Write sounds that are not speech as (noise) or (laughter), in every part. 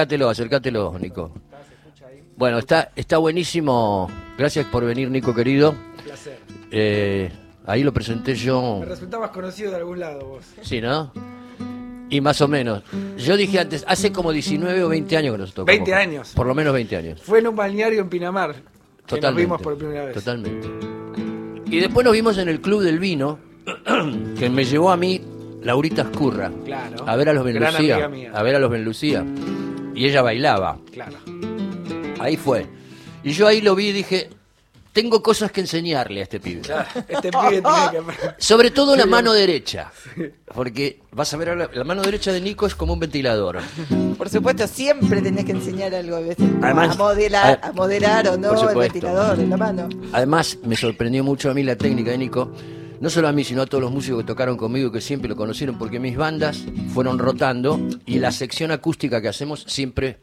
Acércatelo, acércatelo, Nico. Bueno, está, está buenísimo. Gracias por venir, Nico querido. Un placer. Eh, ahí lo presenté yo. Me resultabas conocido de algún lado vos. Sí, ¿no? Y más o menos. Yo dije antes, hace como 19 o 20 años que nos tocó. 20 años. Por lo menos 20 años. Fue en un balneario en Pinamar. Que nos Totalmente. vimos por primera vez. Totalmente. Y después nos vimos en el Club del Vino, (clears throat) que me llevó a mí Laurita Escurra. Claro. A ver a los Ben Gran Lucía. amiga mía. A ver a los Ben Lucía. Y ella bailaba. Claro. Ahí fue. Y yo ahí lo vi y dije, tengo cosas que enseñarle a este pibe. Claro. Este pibe tiene que. (laughs) Sobre todo la mano derecha. Porque vas a ver, la, la mano derecha de Nico es como un ventilador. Por supuesto, siempre tenés que enseñar algo a veces. Además- a modelar, a- a moderar o no el ventilador en la mano. Además, me sorprendió mucho a mí la técnica de Nico. No solo a mí, sino a todos los músicos que tocaron conmigo, que siempre lo conocieron, porque mis bandas fueron rotando y la sección acústica que hacemos siempre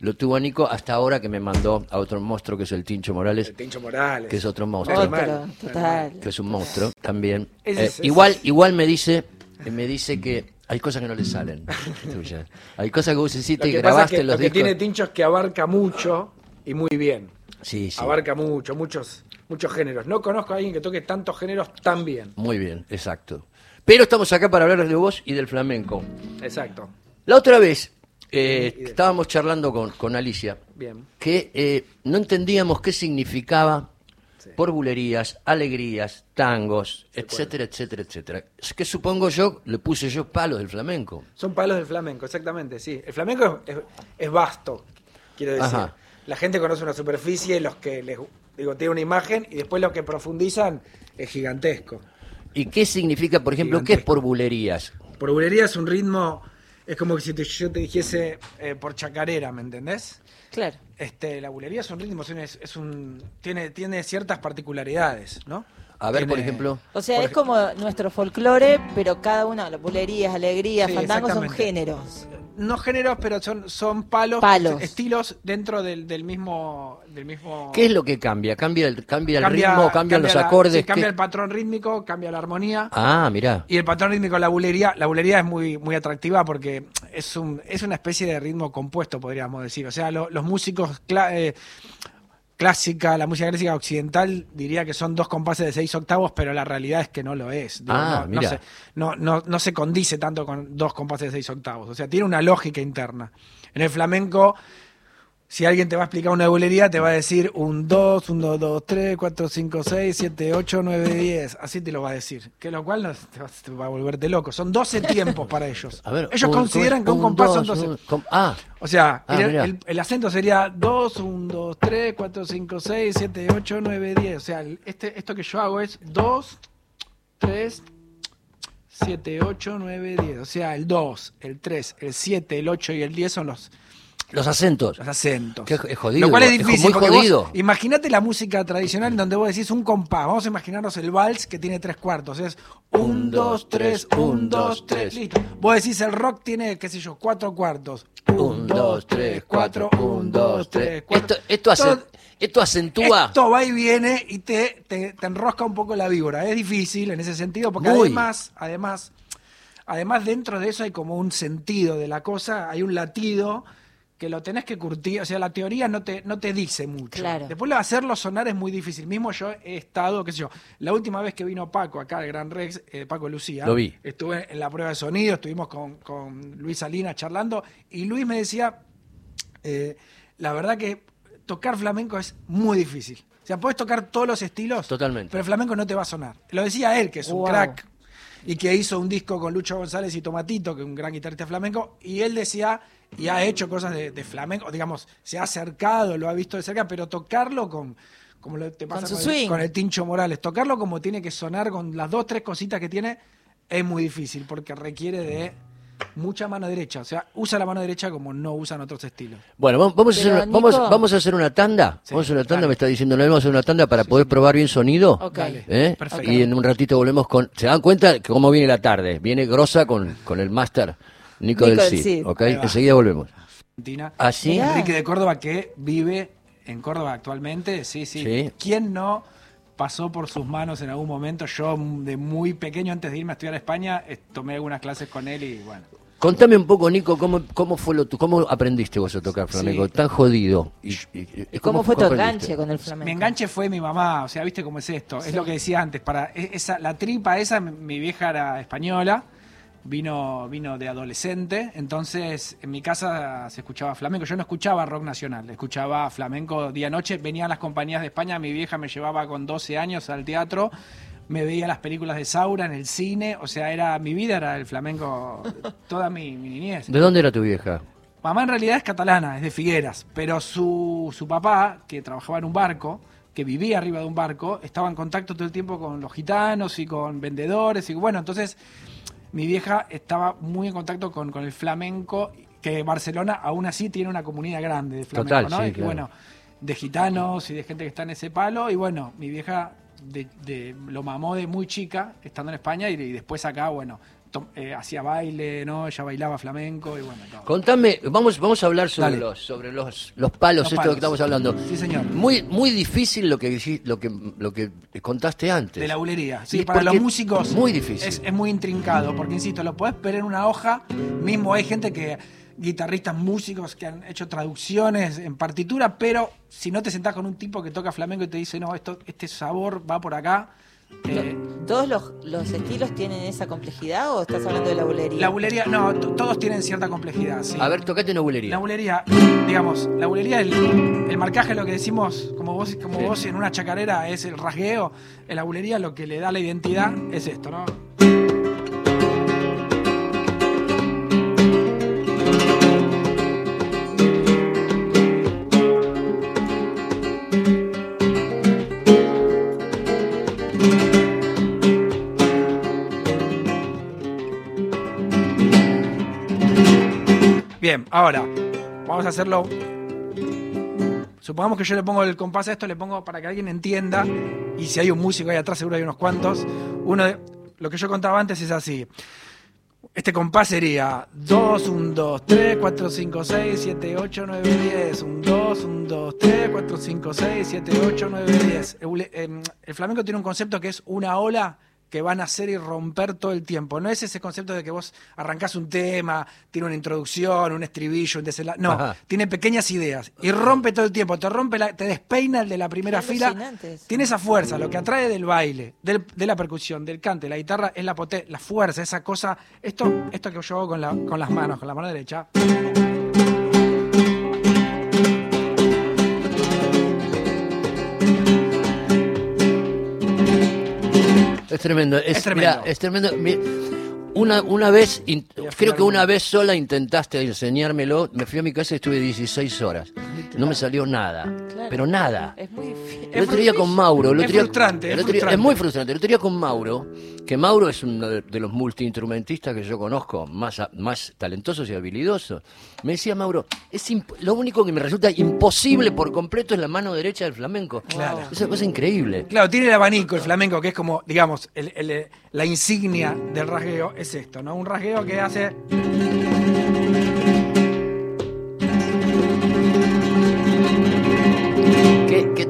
lo tuvo a Nico hasta ahora que me mandó a otro monstruo que es el Tincho Morales, El Tincho Morales. que es otro monstruo. Otro. Total. que es un monstruo también. Eh, es- igual, igual me dice, me dice que hay cosas que no le salen. (laughs) tuya. Hay cosas que vos hiciste Lo y que pasa es grabaste que los lo que discos. tiene Tincho es que abarca mucho y muy bien. Sí, sí. Abarca mucho, muchos, muchos géneros. No conozco a alguien que toque tantos géneros tan bien. Muy bien, exacto. Pero estamos acá para hablar de vos y del flamenco. Exacto. La otra vez eh, estábamos charlando con, con Alicia Bien. que eh, no entendíamos qué significaba Sí. por bulerías, alegrías, tangos, etcétera, etcétera, etcétera. Es que supongo yo, le puse yo palos del flamenco. Son palos del flamenco, exactamente, sí. El flamenco es, es- es vasto, quiero decir. Ajá. La gente conoce una superficie, los que les digo, tiene una imagen, y después los que profundizan es gigantesco. ¿Y qué significa, por ejemplo, qué es por bulerías? Por bulería es un ritmo, es como si te- yo te dijese eh, por chacarera, ¿me entendés? Claro. Este, la bulería es un ritmo, es un- tiene, tiene ciertas particularidades, ¿no? A ver, por ejemplo. O sea, es ej- como nuestro folclore, pero cada una, las bulerías, alegrías, Sí, fandangos son géneros. No géneros, pero son, son palos, Palos. estilos dentro del, del mismo, del mismo. ¿Qué es lo que cambia? ¿Cambia el, cambia el Cambia- ritmo? ¿Cambian los la- acordes? sí, cambia ¿Qué? el patrón rítmico, cambia la armonía. Ah, mirá. Y el patrón rítmico de la bulería, la bulería es muy, muy atractiva porque es, un, es una especie de ritmo compuesto, podríamos decir. O sea, lo- los músicos cla- eh, clásica, la música clásica occidental, diría que son dos compases de seis octavos, pero la realidad es que no lo es. Digo, Ah, no, no se, no, no, no se condice tanto con dos compases de seis octavos. O sea, tiene una lógica interna. En el flamenco, si alguien te va a explicar una bulería, te va a decir un 2, un 2, 2, 3, 4, 5, 6, 7, 8, 9, 10. Así te lo va a decir. Que lo cual no, te, va, te va a volverte loco. Son 12 tiempos para ellos. A ver, ellos un- consideran que un, compás son 12. un- com- ah, O sea, Ah, el, el- el acento sería 2, 1, 2, 3, 4, 5, 6, 7, 8, 9, 10. O sea, este, esto que yo hago es 2, 3, 7, 8, 9, 10. O sea, el 2, el 3, el 7, el 8 y el 10 son los, los acentos. los acentos. Que es- jodido, Lo cual es es difícil. muy jodido. Imagínate la música tradicional en donde vos decís un compás. Vamos a imaginarnos el vals que tiene tres cuartos. Es Un, 1, dos, 2, 3, tres, 1, un, 2, dos, 3. tres. Listo. Vos decís el rock tiene, qué sé yo, cuatro cuartos. Un, dos, tres, cuatro. Un, dos, tres. cuatro. Esto, esto, hace- esto acentúa. Esto va y viene y te, te, te enrosca un poco la víbora. Es difícil en ese sentido porque Muy. además, además, además dentro de eso hay como un sentido de la cosa, hay un latido que lo tenés que curtir, o sea, la teoría no te, no te dice mucho. Claro. Después lo- hacerlo sonar es muy difícil. Mismo yo he estado, qué sé yo, la última vez que vino Paco acá al Gran Rex, eh, Paco Lucía, Lo vi. estuve en la prueba de sonido, estuvimos con, con Luis Salinas charlando y Luis me decía, eh, la verdad que tocar flamenco es muy difícil. O sea, puedes tocar todos los estilos, Totalmente. pero el flamenco no te va a sonar. Lo decía él, que es un Wow. crack y que hizo un disco con Lucho González y Tomatito, que es un gran guitarrista flamenco, y él decía, y ha hecho cosas de, de flamenco, digamos, se ha acercado, lo ha visto de cerca, pero tocarlo con, como lo te pasa Con su con, el, con el Tincho Morales, tocarlo como tiene que sonar con las dos, tres cositas que tiene, es muy difícil, porque requiere de mucha mano derecha, o sea, usa la mano derecha como no usan otros estilos. Bueno, vamos, vamos, a, hacer, vamos, Nico- vamos a hacer una tanda. Sí, vamos a hacer una tanda, dale. me está diciendo, ¿no? vamos a hacer una tanda para poder probar bien sonido. Ok. Dale. ¿Eh? Perfecto. Y en un ratito volvemos con... ¿Se dan cuenta cómo viene la tarde? Viene grosa con, con el máster Nico, Nico del Cid. Cid. ¿ok? Ahí va. Enseguida volvemos. Argentina. ¿Ah, sí? Mirá. Enrique de Córdoba que vive en Córdoba actualmente, sí, sí. Sí. ¿Quién no pasó por sus manos en algún momento? Yo de muy pequeño, antes de irme a estudiar a España, eh, tomé algunas clases con él y bueno. Contame un poco, Nico, cómo, cómo fue lo tu, cómo aprendiste vos a tocar flamenco, Sí. tan jodido. Y, y- y- ¿Cómo fue tu aprendiste? enganche con el flamenco? Mi enganche fue mi mamá, o sea, viste cómo es esto. Es lo que decía antes. Para e- esa, la tripa esa, mi- mi vieja era española, vino, vino de adolescente, entonces en mi casa se escuchaba flamenco. Yo no escuchaba rock nacional, escuchaba flamenco día noche. Venían las compañías de España, mi vieja me llevaba con 12 años al teatro. Me veía las películas de Saura en el cine, o sea, era mi vida era el flamenco (laughs) toda mi, mi niñez. ¿De dónde era tu vieja? Mamá en realidad es catalana, es de Figueras, pero su, su papá, que trabajaba en un barco, que vivía arriba de un barco, estaba en contacto todo el tiempo con los gitanos y con vendedores. Y bueno, entonces mi vieja estaba muy en contacto con, con el flamenco, que Barcelona aún así tiene una comunidad grande de flamenco, Total, ¿no? sí, Y claro. bueno, de gitanos y de gente que está en ese palo. Y bueno, mi vieja de, de- lo mamó de muy chica, estando en España, y, y después acá, bueno, eh, hacía baile, ¿no? Ella bailaba flamenco y bueno, todo. Contame, vamos, vamos a hablar sobre Dale. los, sobre los, los palos, Los esto palos. que estamos hablando. Sí, señor. Muy, muy difícil lo que lo que lo que contaste antes. De la bulería. Sí, para los músicos. Muy difícil. Es, es muy intrincado, porque insisto, lo podés ver en una hoja. Mismo hay gente que. guitarristas, músicos que han hecho traducciones en partitura, pero si no te sentás con un tipo que toca flamenco y te dice, no, esto, este sabor va por acá. Eh, ¿Todos los, los estilos tienen esa complejidad o estás hablando de la bulería? la bulería, no, todos tienen cierta complejidad. sí. A ver, tocate una bulería. La bulería, digamos, la bulería, el, el marcaje, lo que decimos, como vos, como Sí. vos en una chacarera, es el rasgueo. En la bulería lo que le da la identidad es esto, ¿no? Bien, ahora, vamos a hacerlo. Supongamos que yo le pongo el compás a esto, le pongo para que alguien entienda, y si hay un músico ahí atrás, seguro hay unos cuantos. Uno de, lo que yo contaba antes es así. Este compás sería 2, 1, 2, 3, 4, 5, 6, 7, 8, 9, 10. 1, 2, 1, 2, 3, 4, 5, 6, 7, 8, 9, 10. El, em, el flamenco tiene un concepto que es una ola que van a hacer y romper todo el tiempo. No es ese concepto de que vos arrancás un tema, tiene una introducción, un estribillo, un desenlace. No, Ajá. tiene pequeñas ideas y rompe todo el tiempo. Te rompe, la- te despeina el de la primera Qué fila. Tiene esa fuerza, lo que atrae del baile, del- de la percusión, del cante, la guitarra, es la la fuerza, esa cosa. Esto, esto que yo hago con, la- con las manos, con la mano derecha. Es tremendo. Es, Es tremendo. mirá, es tremendo. Una, una vez, in- creo que una un- vez sola intentaste enseñármelo. Me fui a mi casa y estuve 16 horas. No me salió nada. Pero nada. Es. El otro día con Mauro. el Es otro día- frustrante, el es otro día- frustrante. muy frustrante. El otro día con Mauro, que Mauro es uno de, de los multiinstrumentistas que yo conozco, más, más talentosos y habilidosos. Me decía Mauro, es lo único que me resulta imposible por completo es la mano derecha del flamenco. Claro. Esa cosa increíble. Claro, tiene el abanico, el flamenco, que es como, digamos, el- el- la insignia del rasgueo, es esto, ¿no? Un rasgueo que hace.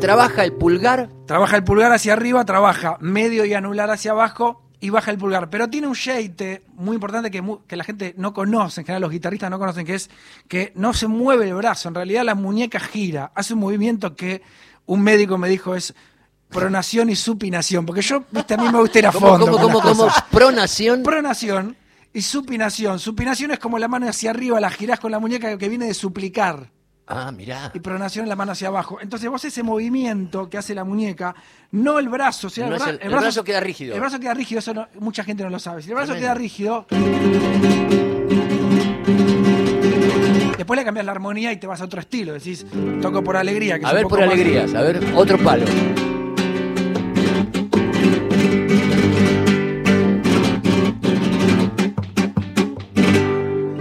Trabaja el pulgar Trabaja el pulgar hacia arriba, trabaja medio y anular hacia abajo y baja el pulgar. Pero tiene un shade muy importante que, la gente no conoce, en general los guitarristas no conocen, que es que no se mueve el brazo. En realidad la muñeca gira, hace un movimiento que un médico me dijo es pronación y supinación. Porque yo, viste, a mí me gusta ir a ¿Cómo, fondo. cómo, cómo, cómo? Pronación. Pronación y supinación. Supinación es como la mano hacia arriba, la girás con la muñeca que viene de suplicar. Ah, mirá. Y pronación en la mano hacia abajo. Entonces vos ese movimiento que hace la muñeca, no el brazo, o sea, No el, bra- el- el brazo queda rígido. El brazo queda rígido, eso no- mucha gente no lo sabe. Si el brazo Tremendo. queda rígido, después le cambias la armonía y te vas a otro estilo. Decís, toco por alegría. Que A ver, por más- alegrías. A ver, otro palo.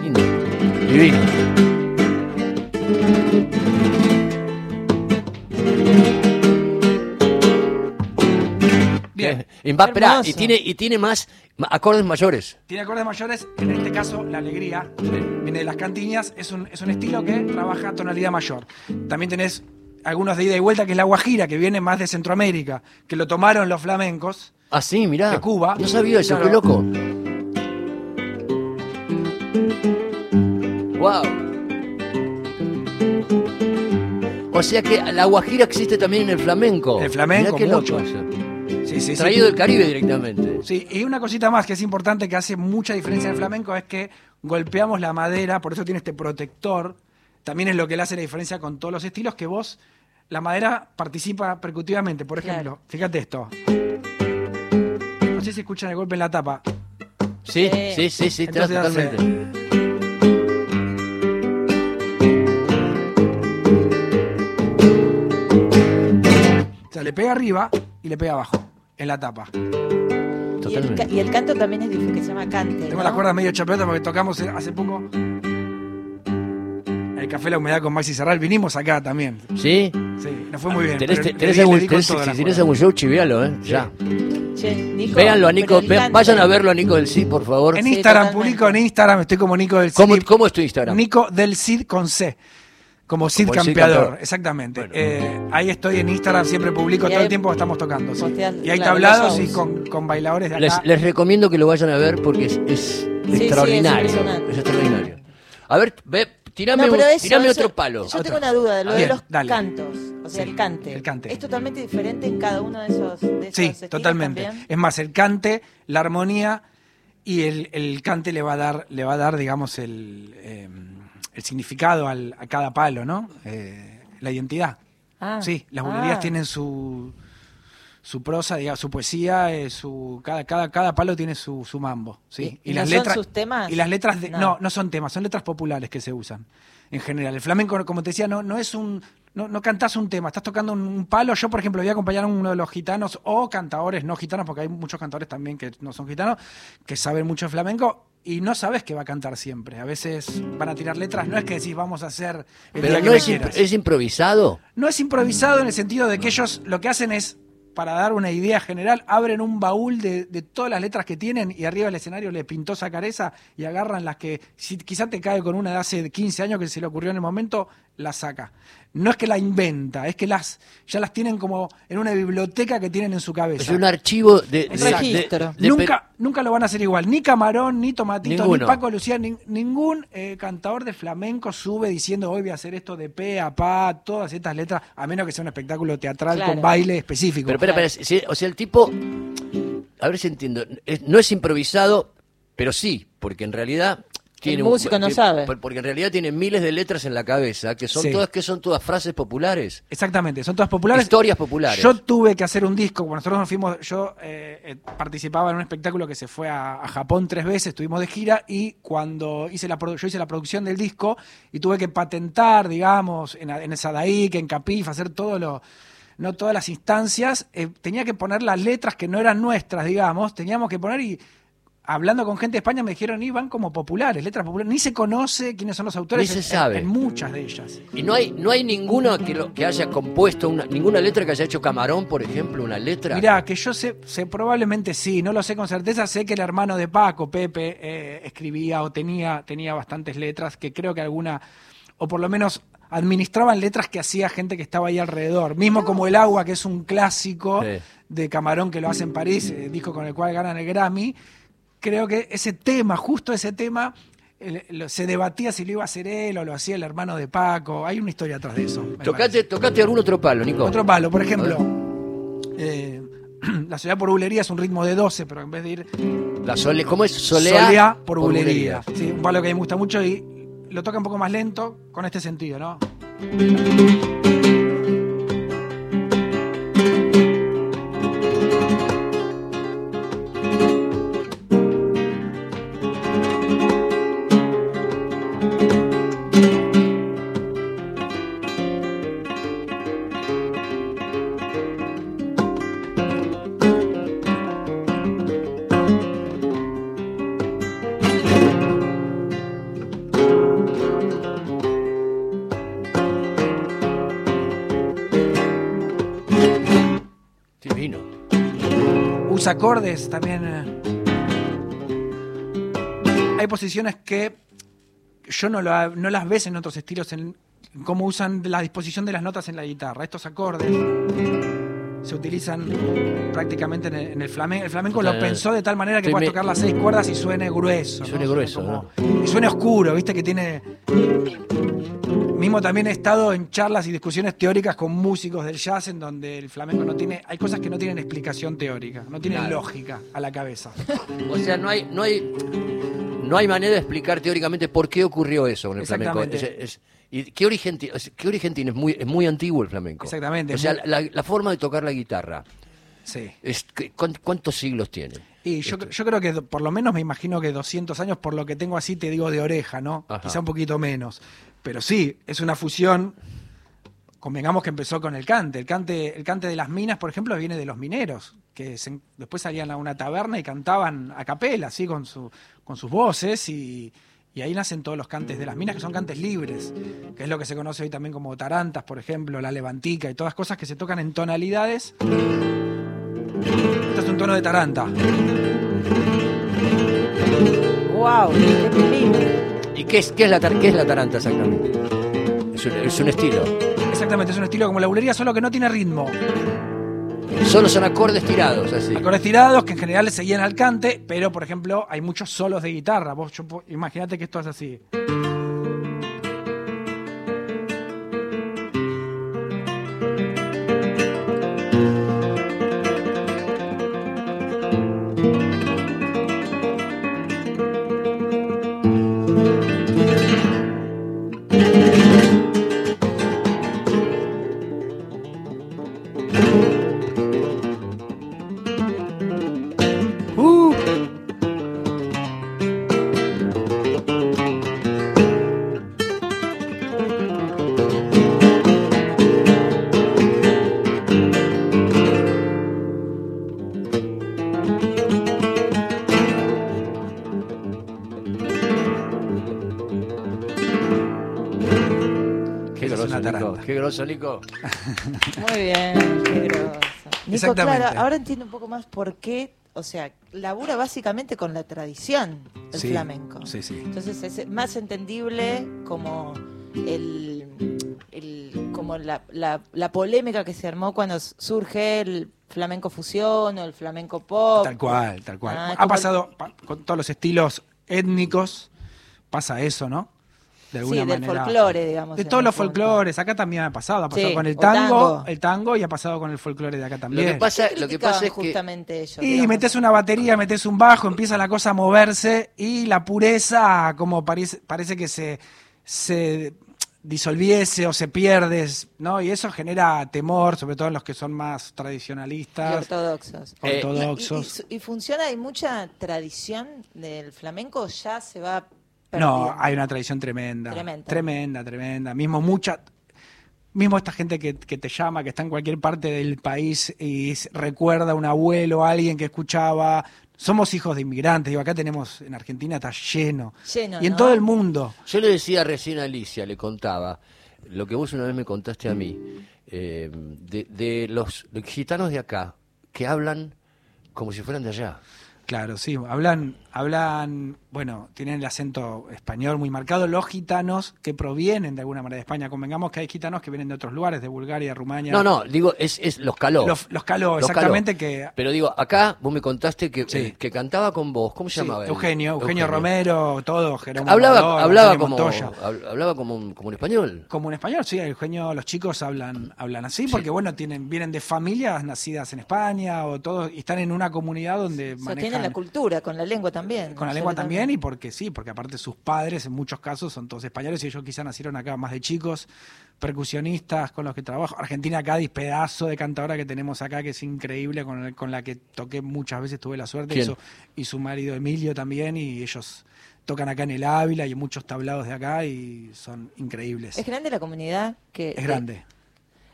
Lindo. Divino. Y tiene, y tiene más acordes mayores. Tiene acordes mayores, en este caso la alegría, viene de las cantiñas, es un, es un estilo que trabaja tonalidad mayor. También tenés algunos de ida y vuelta, que es la guajira, que viene más de Centroamérica, que lo tomaron los flamencos. Ah, sí, mirá. De Cuba. No sabía eso, Claro. qué loco. Wow. O sea que la guajira existe también en el flamenco. El flamenco, Mirá qué loco mucho. eso. Sí, sí, sí. Traído del Caribe directamente. Sí, y una cosita más que es importante, que hace mucha diferencia en el flamenco, es que golpeamos la madera, por eso tiene este protector. También es lo que le hace la diferencia con todos los estilos, que vos, la madera participa percutivamente. Por Claro. ejemplo, fíjate esto. No sé si escuchan el golpe en la tapa. Sí, Sí. sí, sí, Entonces hace- totalmente. O sea, le pega arriba y le pega abajo, en la tapa. Y el, y el canto también es difícil, que se llama cante. Tengo ¿no? las cuerdas medio chapeadas porque tocamos hace poco. El café La Humedad con Maxi Serral. Vinimos acá también. ¿Sí? Sí, nos fue muy bien. Tenés, tenés algún, tenés- si cuerdas. algún show, chivialo, ¿eh? Ya. Che, Nico, Véanlo a Nico, vayan a verlo a Nico del Cid, por favor. En Sí, Instagram, totalmente. publico en Instagram, estoy como Nico del Cid. ¿Cómo, ¿Cómo es tu Instagram? Nico del Cid con C. Como Cid Campeador, Campeador. exactamente. Bueno. Eh, ahí estoy en Instagram, siempre publico Y todo el tiempo que estamos tocando. sí. Y hay claro, tablados y con, con bailadores de Les, acá. les recomiendo que lo vayan a ver porque es, es sí, extraordinario. es extraordinario. A ver, ve, tirame, No, eso- tirame eso- otro palo. Yo Otro. tengo una duda de lo Bien, de los dale. cantos. O sea, Sí, el cante. el cante. ¿Es totalmente diferente en cada uno de esos, de esos Sí, totalmente. también? Es más, el cante, la armonía y el, el cante le va a dar, le va a dar, digamos, el, eh, el significado al- a cada palo, ¿no? Eh, la identidad. Ah, Sí, las bulerías ah. tienen su su prosa, digamos, su poesía, eh, su cada, cada, cada palo tiene su, su mambo, sí. ¿Y- y no son sus temas? y las letras de- No. no. no, son temas, son letras populares que se usan en general. El flamenco, como te decía, no, no es un no, no cantás un tema, estás tocando un, un palo. Yo, por ejemplo, voy a acompañar a uno de los gitanos o cantadores no gitanos, porque hay muchos cantadores también que no son gitanos, que saben mucho de flamenco y no sabes que va a cantar siempre. A veces van a tirar letras, no es que decís vamos a hacer el Pero día no imp- es improvisado. No es improvisado en el sentido de que ellos lo que hacen es, para dar una idea general, abren un baúl de, de todas las letras que tienen y arriba del escenario le pintó esa careza y agarran las que, si quizá te cae con una de hace 15 años que se le ocurrió en el momento, la saca. No es que la inventa, es que las ya las tienen como en una biblioteca que tienen en su cabeza. Es un archivo de, de- registro. de- de- nunca, nunca lo van a hacer igual. Ni Camarón, ni Tomatito, Ninguno. ni Paco Lucía, nin- ningún eh, cantador de flamenco sube diciendo hoy voy a hacer esto de pe a pa, todas estas letras, a menos que sea un espectáculo teatral Claro. con baile específico. Pero, espera, espera, si- o sea, el tipo, a ver si entiendo, es- no es improvisado, pero sí, porque en realidad tiene músico no sabe. por- Porque en realidad tiene miles de letras en la cabeza que son Sí. todas que son todas frases populares, Exactamente, son todas populares. historias populares. Yo tuve que hacer un disco, cuando nosotros nos fuimos, yo eh, eh, participaba en un espectáculo que se fue a, a Japón tres veces, estuvimos de gira y cuando hice la produ- yo hice la producción del disco y tuve que patentar, digamos, en, en Sadaik, en Capif, hacer todo lo no todas las instancias, eh, tenía que poner las letras que no eran nuestras, digamos, teníamos que poner y hablando con gente de España me dijeron, y van como populares, letras populares, ni se conoce quiénes son los autores Ni se en- sabe. en muchas de ellas. Y no hay, no hay ninguno que, lo- que haya compuesto, una, ninguna letra que haya hecho Camarón, por ejemplo, una letra. Mirá, que yo sé, sé, probablemente sí, no lo sé con certeza, sé que el hermano de Paco, Pepe, eh, escribía o tenía, tenía bastantes letras, que creo que alguna, o por lo menos administraban letras que hacía gente que estaba ahí alrededor, mismo como El Agua, que es un clásico Sí. de Camarón que lo hace en París, eh, disco con el cual ganan el Grammy, creo que ese tema, justo ese tema, se debatía si lo iba a hacer él o lo hacía el hermano de Paco, hay una historia atrás de eso. Tocate, tocate algún otro palo, Nico. Otro palo, por ejemplo, eh, (clears throat) la soledad por bulería es un ritmo de 12, pero en vez de ir La sole, ¿Cómo es? Solea, soleá por bulería. Sí, un palo que a mí me gusta mucho y lo toca un poco más lento con este sentido, ¿no? Acordes también. eh. Hay posiciones que yo no, lo- no las ves en otros estilos, en cómo usan la disposición de las notas en la guitarra. Estos acordes se utilizan prácticamente en el, en el flamenco. El flamenco O sea, lo pensó de tal manera que puedas tocar las seis cuerdas y suene grueso. Y suene ¿no? grueso, Y suene oscuro, viste que tiene. Mismo también he estado en charlas y discusiones teóricas con músicos del jazz en donde el flamenco no tiene. Hay cosas que no tienen explicación teórica, no tienen Claro. lógica a la cabeza. (laughs) O sea, no hay, no hay, no hay manera de explicar teóricamente por qué ocurrió eso con el flamenco. Es- es- ¿Y qué origen, qué origen tiene? Es muy, es muy antiguo el flamenco. Exactamente, O sea, muy- la, la forma de tocar la guitarra, Sí. es, que- ¿cuán- ¿cuántos siglos tiene? Y yo, yo creo que por lo menos me imagino que 200 años, por lo que tengo así, te digo de oreja, ¿no? Ajá. Quizá un poquito menos. Pero sí, es una fusión. Convengamos que empezó con el cante. El cante, el cante de las minas, por ejemplo, viene de los mineros, que después salían a una taberna y cantaban a capela, así, con, con sus voces, y, ahí nacen todos los cantes de las minas, que son cantes libres, que es lo que se conoce hoy también como tarantas, por ejemplo, la levantica y todas cosas que se tocan en tonalidades. Este es un tono de taranta. ¡Wow! ¡Qué peligro! ¿Y qué es, qué es, la, tar- qué es la taranta exactamente? Es un, es un estilo. Exactamente, es un estilo como la bulería, solo que no tiene ritmo. Solo son acordes tirados, así. Acordes tirados que en general le seguían al cante, pero por ejemplo hay muchos solos de guitarra. Vos, imagínate que esto es así. Una Nico. taranta. Qué groso, Nico. (laughs) Muy bien, qué groso. Nico, Exactamente. claro, ahora entiendo un poco más por qué, o sea, labura básicamente con la tradición del Sí, flamenco. sí, sí. Entonces es más entendible como el, el- como la, la, la polémica que se armó cuando surge el flamenco fusión o el flamenco pop. Tal cual, tal cual. Ah, ha pasado pa- con todos los estilos étnicos, pasa eso, ¿no? De Sí, alguna del manera. folclore, digamos, De todos los folclores. Acá también ha pasado. Ha pasado Sí, con el tango, tango. el tango y ha pasado con el folclore de acá Lo también. que pasa, ¿Qué lo que pasa es que justamente ellos? Y digamos? metes una batería, metes un bajo, empieza la cosa a moverse y la pureza como parece, parece que se, se disolviese o se pierde, ¿no? Y eso genera temor, sobre todo en los que son más Y tradicionalistas, ortodoxos. Eh, ortodoxos. ¿Y, y- y funciona? ¿Hay mucha tradición del flamenco? ¿Ya se va No, hay una tradición tremenda. Tremenda. Tremenda, tremenda. Mismo mucha. Mismo esta gente que, que te llama, que está en cualquier parte del país y recuerda a un abuelo, a alguien que escuchaba. Somos hijos de inmigrantes. Digo, acá tenemos, en Argentina está lleno. Lleno, y en ¿no? todo el mundo. Yo le decía recién a Alicia, le contaba, lo que vos una vez me contaste a mí, eh, de, de los, los gitanos de acá, que hablan como si fueran de allá. Claro, sí. Hablan, hablan, bueno, tienen el acento español muy marcado. Los gitanos que provienen de alguna manera de España. Convengamos que hay gitanos que vienen de otros lugares, de Bulgaria, Rumania. No, no, digo, es, es los caló. Los, los caló, Los exactamente caló. que Pero digo, acá vos me contaste que, Sí. eh, que cantaba con vos, ¿cómo se Sí, llamaba? él? Eugenio, Eugenio, Romero, todo, Jerónimo Hablaba, hablaba, como, hablaba como, un, como un español. Como en español, sí, Eugenio, los chicos hablan, hablan así, porque bueno, tienen, vienen de familias nacidas en España o todos, y están en una comunidad donde manejan la cultura, con la lengua también. Con la lengua también, y porque sí, porque aparte sus padres en muchos casos son todos españoles y ellos quizás nacieron acá más de chicos, percusionistas con los que trabajo. Argentina Cádiz, pedazo de cantadora que tenemos acá, que es increíble, con, el- con la que toqué muchas veces, tuve la suerte, y su, y su marido Emilio también, y ellos tocan acá en el Ávila y en muchos tablados de acá y son increíbles. Es grande la comunidad. que Es grande.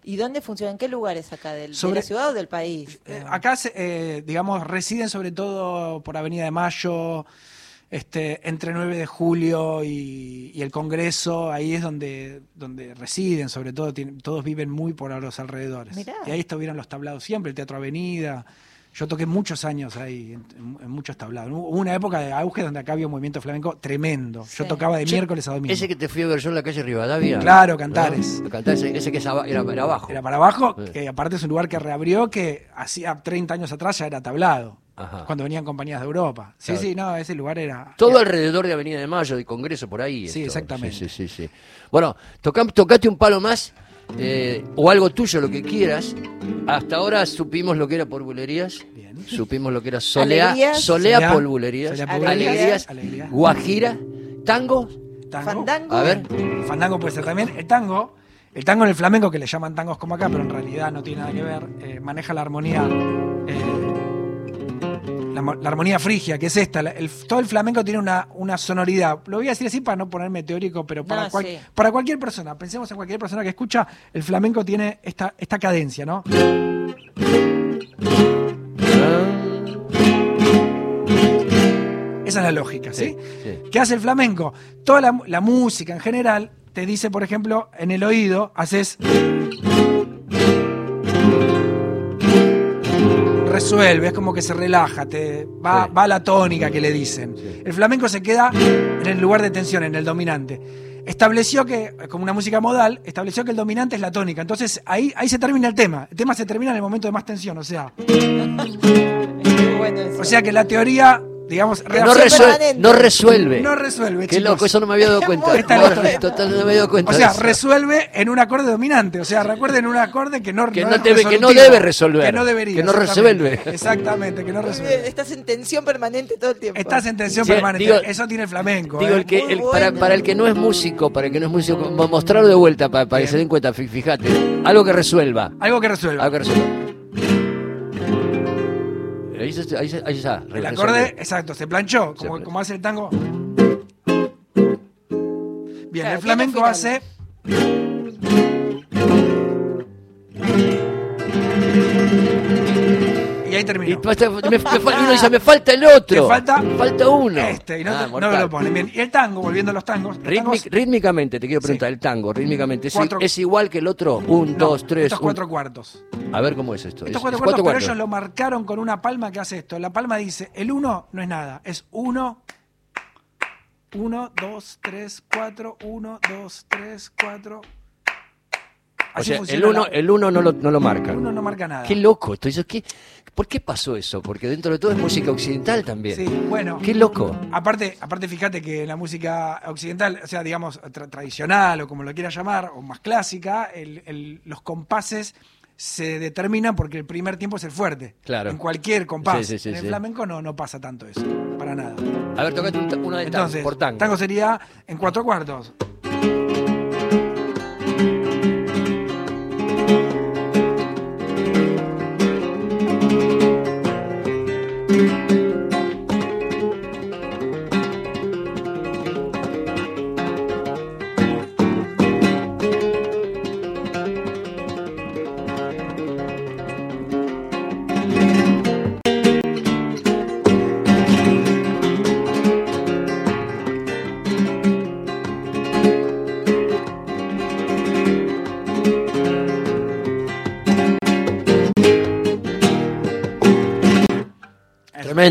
¿Y dónde funciona? ¿En qué lugares acá? Del, Sobre- ¿De la ciudad o del país? Eh, acá, eh, digamos, residen sobre todo por Avenida de Mayo, este, entre 9 de julio y, y el Congreso, ahí es donde, donde residen, sobre todo, tienen- todos viven muy por los alrededores. Mirá. Y ahí estuvieron los tablados siempre, el Teatro Avenida, Yo toqué muchos años ahí, en, muchos tablados. Hubo una época de auge donde acá había un movimiento flamenco tremendo. Yo tocaba de miércoles a domingo. Ese que te fui a ver yo en la calle Rivadavia. Claro, Cantares. Cantares, ese que es aba- era, era abajo. Era para abajo, Sí. que aparte es un lugar que reabrió que hacía 30 años atrás ya era tablado. Ajá. Cuando venían compañías de Europa. Sí, Claro. sí, no, ese lugar era. Todo era- alrededor de Avenida de Mayo, de Congreso, por ahí. Sí, esto. exactamente. Sí, sí, sí, sí. Bueno, toca, tocate un palo más, eh, o algo tuyo, lo que quieras. Hasta ahora supimos lo que era por bulerías. Bien. Supimos lo que era solea, Alegrías. solea Solea, por bulerías. solea por bulerías. Alegrías, Alegría. guajira, tango. Tango. Fandango. A ver. Fandango puede ser también. El tango, el tango en el flamenco, que le llaman tangos como acá, pero en realidad no tiene nada que ver, eh, maneja la armonía. eh, la, mo- la armonía frigia, que es esta. la- el- todo el flamenco tiene una, una sonoridad. Lo voy a decir así para no ponerme teórico, pero para, No, cual- sí. para cualquier persona, pensemos en cualquier persona que escucha, el flamenco tiene esta, esta cadencia, ¿no? Esa es la lógica, ¿sí? Sí, sí. ¿Qué hace el flamenco? Toda la, la música en general te dice, por ejemplo, en el oído, haces. Resuelve, es como que se relaja, te va, Sí. va a la tónica que le dicen. Sí. El flamenco se queda en el lugar de tensión, en el dominante. Estableció que, como una música modal, estableció que el dominante es la tónica. Entonces ahí, ahí se termina el tema. El tema se termina en el momento de más tensión. O sea, (laughs) bueno o sea que la teoría, digamos, No, reabsorbe- resue- permanente. no resuelve. no resuelve. Qué chicos. loco, eso no me había dado (laughs) cuenta. Esta (laughs) No, (laughs) total, no me había dado cuenta. O sea, resuelve en un acorde dominante. O sea, recuerden un acorde que no, Que no debe- que no debe resolver, Que no debería. que no resuelve. Exactamente, que no resuelve. Estás en tensión permanente todo el tiempo. Estás en tensión Sí, permanente. digo- Eso tiene el flamenco. Digo, ¿eh? el que, el- para, bueno. para el que no es músico, para el que no es músico, mo- mostrarlo de vuelta para, para que se den cuenta, fí- fíjate. Algo que resuelva. Algo que resuelva. Algo que resuelva. Ahí, se- ahí, se- ahí está. el acorde, exacto, se planchó, como, planchó. como hace el tango. Bien, Claro, el flamenco hace. Y ahí Y terminó. basta- me, (laughs) uno dice, me falta el otro. ¿Te falta? Falta uno. Este, y no, Ah, te- no mortal. me lo ponen. Bien, y el tango, volviendo a los tangos. los Rítmic- tangos- rítmicamente, te quiero preguntar, el tango, rítmicamente, ¿es, Cuatro- es igual que el otro? Un, no, dos, tres. Estos un- cuatro cuartos. A ver cómo es esto. Estos Es- cuatro es cuartos, pero ellos lo marcaron con una palma que hace esto. La palma dice, el uno no es nada, es uno, uno, dos, tres, cuatro, uno, dos, tres, cuatro. O sea, el uno, la- el uno no lo, no lo marca. el uno no marca nada. Qué loco. esto. ¿qué- ¿Por qué pasó eso? Porque dentro de todo es música occidental también. Sí, bueno. Qué loco. Aparte, aparte, fíjate que en la música occidental, o sea, digamos, tra- tradicional o como lo quieras llamar, o más clásica, el- el- los compases se determinan porque el primer tiempo es el fuerte. Claro. En cualquier compás. Sí, sí, sí, en el flamenco no, no pasa tanto eso, para nada. A ver, tocate una de tango, Entonces, por tango. sería en cuatro cuartos.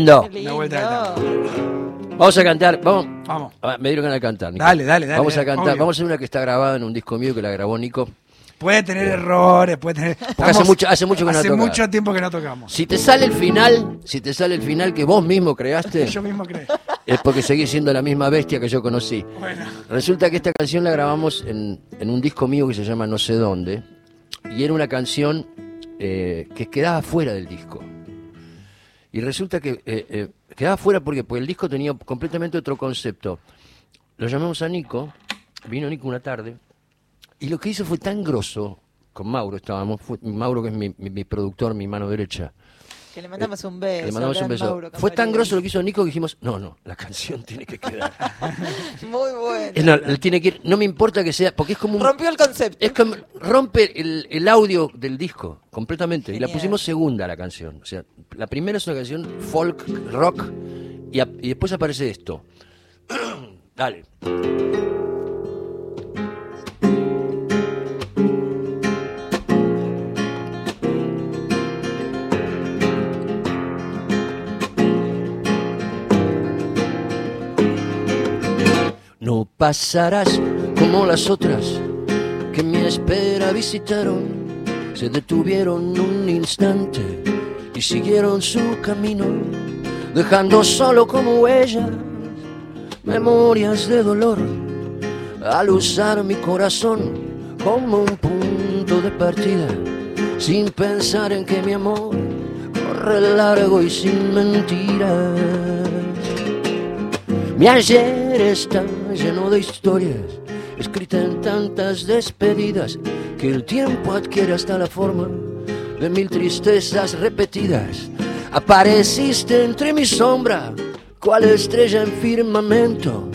Tremendo. Una vuelta de tango. Vamos a cantar. Vamos. Vamos. Ah, me dieron ganas de cantar. Nico. Dale, dale, dale, Vamos a cantar. obvio. Vamos a hacer una que está grabada en un disco mío que la grabó Nico. Puede tener errores, puede tener. Porque hace mucho- hace mucho que no hace mucho tiempo que no tocamos. Si te sale el final, si te sale el final que vos mismo creaste, (laughs) Yo mismo creo. es porque seguís siendo la misma bestia que yo conocí. Bueno. Resulta que esta canción la grabamos en, en un disco mío que se llama No sé dónde. Y era una canción eh, que quedaba fuera del disco. Y resulta que eh, eh, quedaba fuera porque, el disco tenía completamente otro concepto. Lo llamamos a Nico, vino Nico una tarde, y lo que hizo fue tan grosso, con Mauro estábamos, fue- Mauro que es mi- mi productor, mi mano derecha, Que le mandamos un beso. Eh, le mandamos un beso. Mauro Fue tan grosso lo que hizo Nico que dijimos, no, no, la canción (laughs) tiene que quedar. (laughs) Muy bueno. No, tiene que ir, no me importa que sea, porque es como un, Rompió el concepto. es como rompe el, el audio del disco completamente. Y la pusimos segunda la canción. O sea, la primera es una canción folk, rock, y, a- y después aparece esto. (clears throat) Dale. Pasarás como las otras que mi espera visitaron, se detuvieron un instante y siguieron su camino, dejando solo como huella memorias de dolor al usar mi corazón como un punto de partida, sin pensar en que mi amor corre largo y sin mentiras. Mi ayer está lleno de historias, escrita en tantas despedidas, que el tiempo adquiere hasta la forma de mil tristezas repetidas. Apareciste entre mi sombra, cual estrella en firmamento,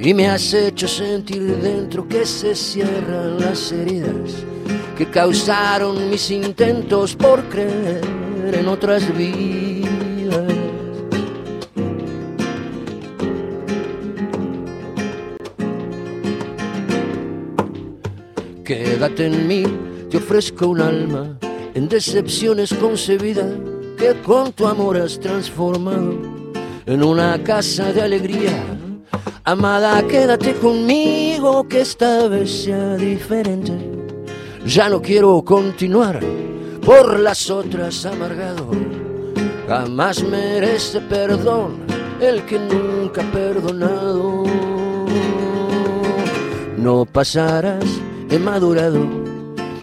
y me has hecho sentir dentro que se cierran las heridas que causaron mis intentos por creer en otras vidas. Quédate en mí, te ofrezco un alma en decepciones concebida que con tu amor has transformado en una casa de alegría. Amada, quédate conmigo que esta vez sea diferente. Ya no quiero continuar por las otras amargado. Jamás merece perdón el que nunca ha perdonado. No pasarás, he madurado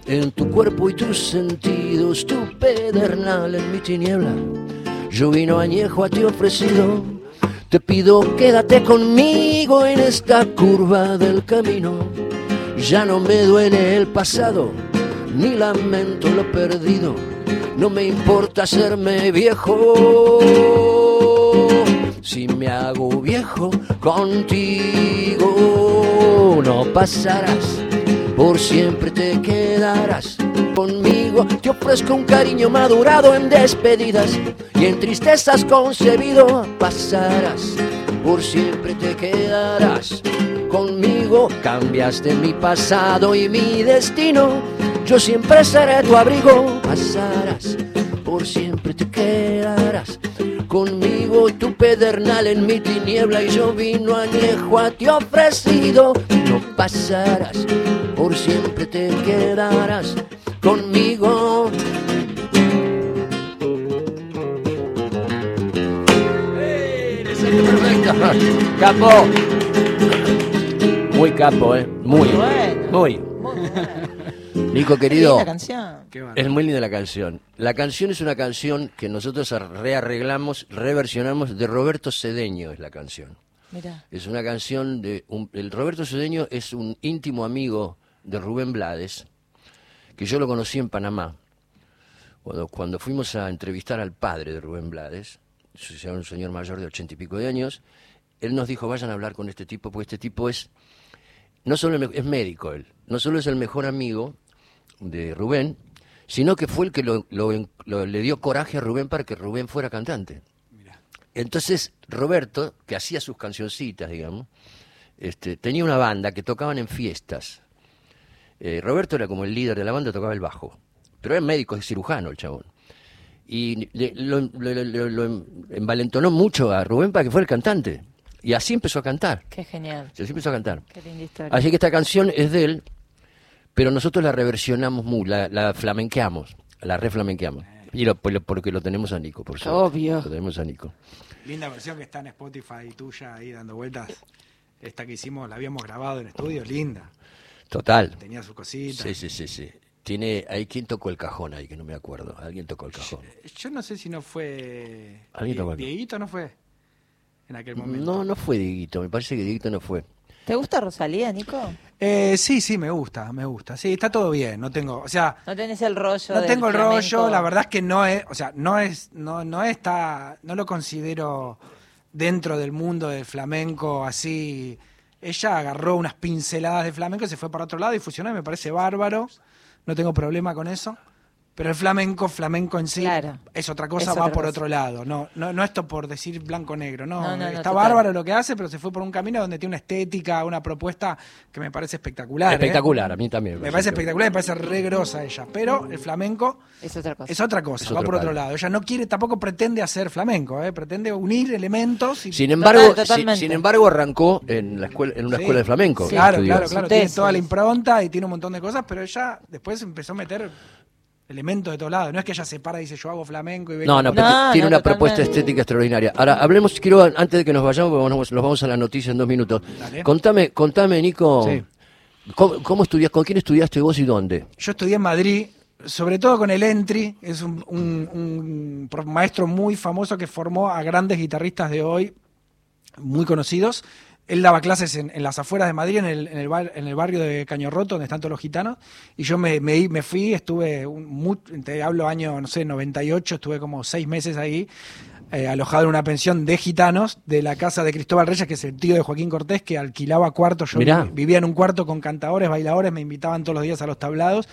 en tu cuerpo y tus sentidos, tu pedernal en mi tiniebla. Yo vino añejo a ti ofrecido. Te pido quédate conmigo en esta curva del camino. Ya no me duele el pasado, ni lamento lo perdido. No me importa hacerme viejo. Si me hago viejo contigo, no pasarás. Por siempre te quedarás conmigo. Te ofrezco un cariño madurado en despedidas y en tristezas concebido pasarás. Por siempre te quedarás conmigo. Cambiaste mi pasado y mi destino. Yo siempre seré tu abrigo. Pasarás, por siempre te quedarás conmigo. Tu pedernal en mi tiniebla y yo vino añejo a ti ofrecido. Pasarás, por siempre te quedarás conmigo. Perfecto. Capo. Muy capo, ¿eh? Muy. Bueno. Muy. Muy bueno. Nico, Qué querido, linda canción. Es muy linda la canción. La canción es una canción que nosotros rearreglamos, reversionamos de Roberto Cedeño, es la canción. Es una canción de... un- el Roberto Cedeño es un íntimo amigo de Rubén Blades, que yo lo conocí en Panamá. Cuando, cuando fuimos a entrevistar al padre de Rubén Blades, un señor mayor de ochenta y pico de años, él nos dijo, vayan a hablar con este tipo, porque este tipo es... No solo es médico él, no solo es el mejor amigo de Rubén, sino que fue el que lo- lo- le dio coraje a Rubén para que Rubén fuera cantante. Entonces, Roberto, que hacía sus cancioncitas, digamos, este, tenía una banda que tocaban en fiestas. Eh, Roberto era como el líder de la banda, tocaba el bajo. Pero era médico, es cirujano el chabón. Y le- lo, lo- lo- lo envalentonó mucho a Rubén para que fuera el cantante. Y así empezó a cantar. Qué genial. Así empezó a cantar. Qué linda historia. Así que esta canción es de él, pero nosotros la reversionamos muy, la, la flamenqueamos, la reflamenqueamos. Y lo, por lo- porque lo tenemos a Nico, por suerte. Obvio. Lo tenemos a Nico. Linda versión que está en Spotify tuya ahí dando vueltas. Esta que hicimos, la habíamos grabado en estudio, linda. Total. Tenía su cosita. Sí, sí, sí, sí. Tiene, hay quien tocó el cajón ahí, que no me acuerdo. Alguien tocó el cajón. Yo no sé si no fue. Alguien Die- tocó acá. Dieguito no fue. En aquel momento. No, no fue Dieguito, me parece que Dieguito no fue. ¿Te gusta Rosalía, Nico? Eh, sí, sí, me gusta, me gusta. Sí, está todo bien. No tengo. O sea, No tenés el rollo. no tengo el flamenco? rollo. La verdad es que no es. O sea, no es. No, no está. No lo considero dentro del mundo del flamenco así. Ella agarró unas pinceladas de flamenco y se fue para otro lado y fusionó y me parece bárbaro. No tengo problema con eso. Pero el flamenco, flamenco en sí, Claro. es otra cosa, Es va otra por cosa. otro lado. No, no, no esto por decir blanco-negro, no. No, no, no, Está bárbaro lo que hace, pero se fue por un camino donde tiene una estética, una propuesta que me parece espectacular. ¿eh? Espectacular, a mí también. Me parece espectacular, me parece re grosa ella. Pero el flamenco Es otra cosa. es otra cosa, Es va por otro lado. Ella no quiere, tampoco pretende hacer flamenco, ¿eh? pretende unir elementos y Sin embargo, Total, si- totalmente. sin embargo arrancó en la escuela, en una Sí. escuela de flamenco. Claro, claro, claro. Tiene toda la impronta y tiene un montón de cosas, pero ella después empezó a meter elementos de todos lados. No es que ella se para y dice yo hago flamenco y vengo No, no, pero No, tiene no, una totalmente. propuesta estética extraordinaria. Ahora, hablemos, quiero, antes de que nos vayamos, porque vamos- nos vamos a la noticia en dos minutos. Dale. Contame, contame, Nico, Sí. ¿cómo, cómo estudias, con quién estudiaste vos y dónde? Yo estudié en Madrid, sobre todo con el Entry, es un, un- un pro- maestro muy famoso que formó a grandes guitarristas de hoy, muy conocidos. Él daba clases en, en las afueras de Madrid, en el, en, el bar- en el barrio de Caño Roto, donde están todos los gitanos. Y yo me, me, me fui, estuve, un, te hablo año, no sé, 98, estuve como seis meses ahí, eh, alojado en una pensión de gitanos de la casa de Cristóbal Reyes, que es el tío de Joaquín Cortés, que alquilaba cuartos. Yo Mirá. vivía en un cuarto con cantadores, bailadores, me invitaban todos los días a los tablados.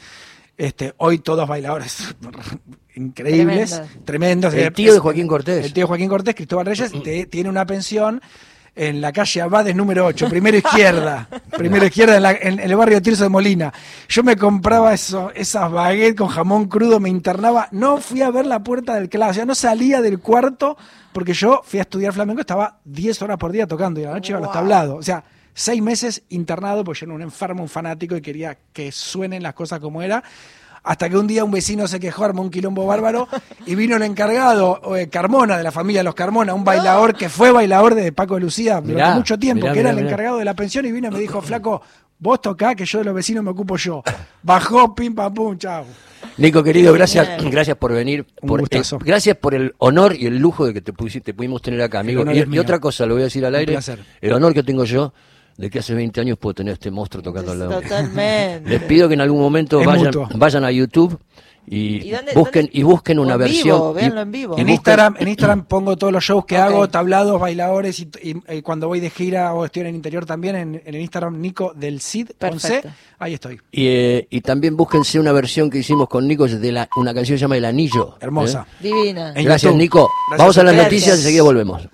Este, hoy todos bailadores (laughs) increíbles, Tremendo. tremendos. El tío de Joaquín Cortés. El tío Joaquín Cortés, Cristóbal Reyes, te- tiene una pensión en la calle Abades número 8, primero izquierda, primero izquierda en, la- en- en el barrio Tirso de Molina. Yo me compraba eso, esas baguettes con jamón crudo, me internaba, no fui a ver la puerta del clase, o sea, no salía del cuarto porque yo fui a estudiar flamenco, estaba 10 horas por día tocando y a la noche iba a los Wow. tablados. O sea, seis meses internado porque yo era un enfermo, un fanático y quería que suenen las cosas como era. Hasta que un día un vecino se quejó, armó un quilombo bárbaro y vino el encargado, eh, Carmona, de la familia de los Carmona, un bailador que fue bailador de Paco de Lucía durante mucho tiempo, mirá, que era mirá, el mirá. encargado de la pensión y vino y me dijo, flaco, vos tocá que yo de los vecinos me ocupo yo. Bajó, pim, pam, pum, chao. Nico, querido, gracias, gracias por venir. Un por, eh, gracias por el honor y el lujo de que te, te pudimos tener acá, amigo. Y, y otra cosa, lo voy a decir al Un aire. placer. El honor que tengo yo de que hace 20 años puedo tener este monstruo tocando al lado. Totalmente. Les pido que en algún momento Es vayan, mutuo. vayan a YouTube y, ¿Y dónde- busquen dónde- y busquen una en versión. vivo, y- véanlo en vivo. y En busquen- Instagram, en Instagram (clears throat) pongo todos los shows que hago, tablados, bailadores y, y- y cuando voy de gira o estoy en el interior también, en, en el Instagram Nico del Cid, con C, ahí estoy. Y, eh, y también búsquense una versión que hicimos con Nico de la, una canción que se llama El Anillo. Hermosa. ¿eh? Divina. Gracias. Nico. Gracias Vamos a las noticias y enseguida volvemos.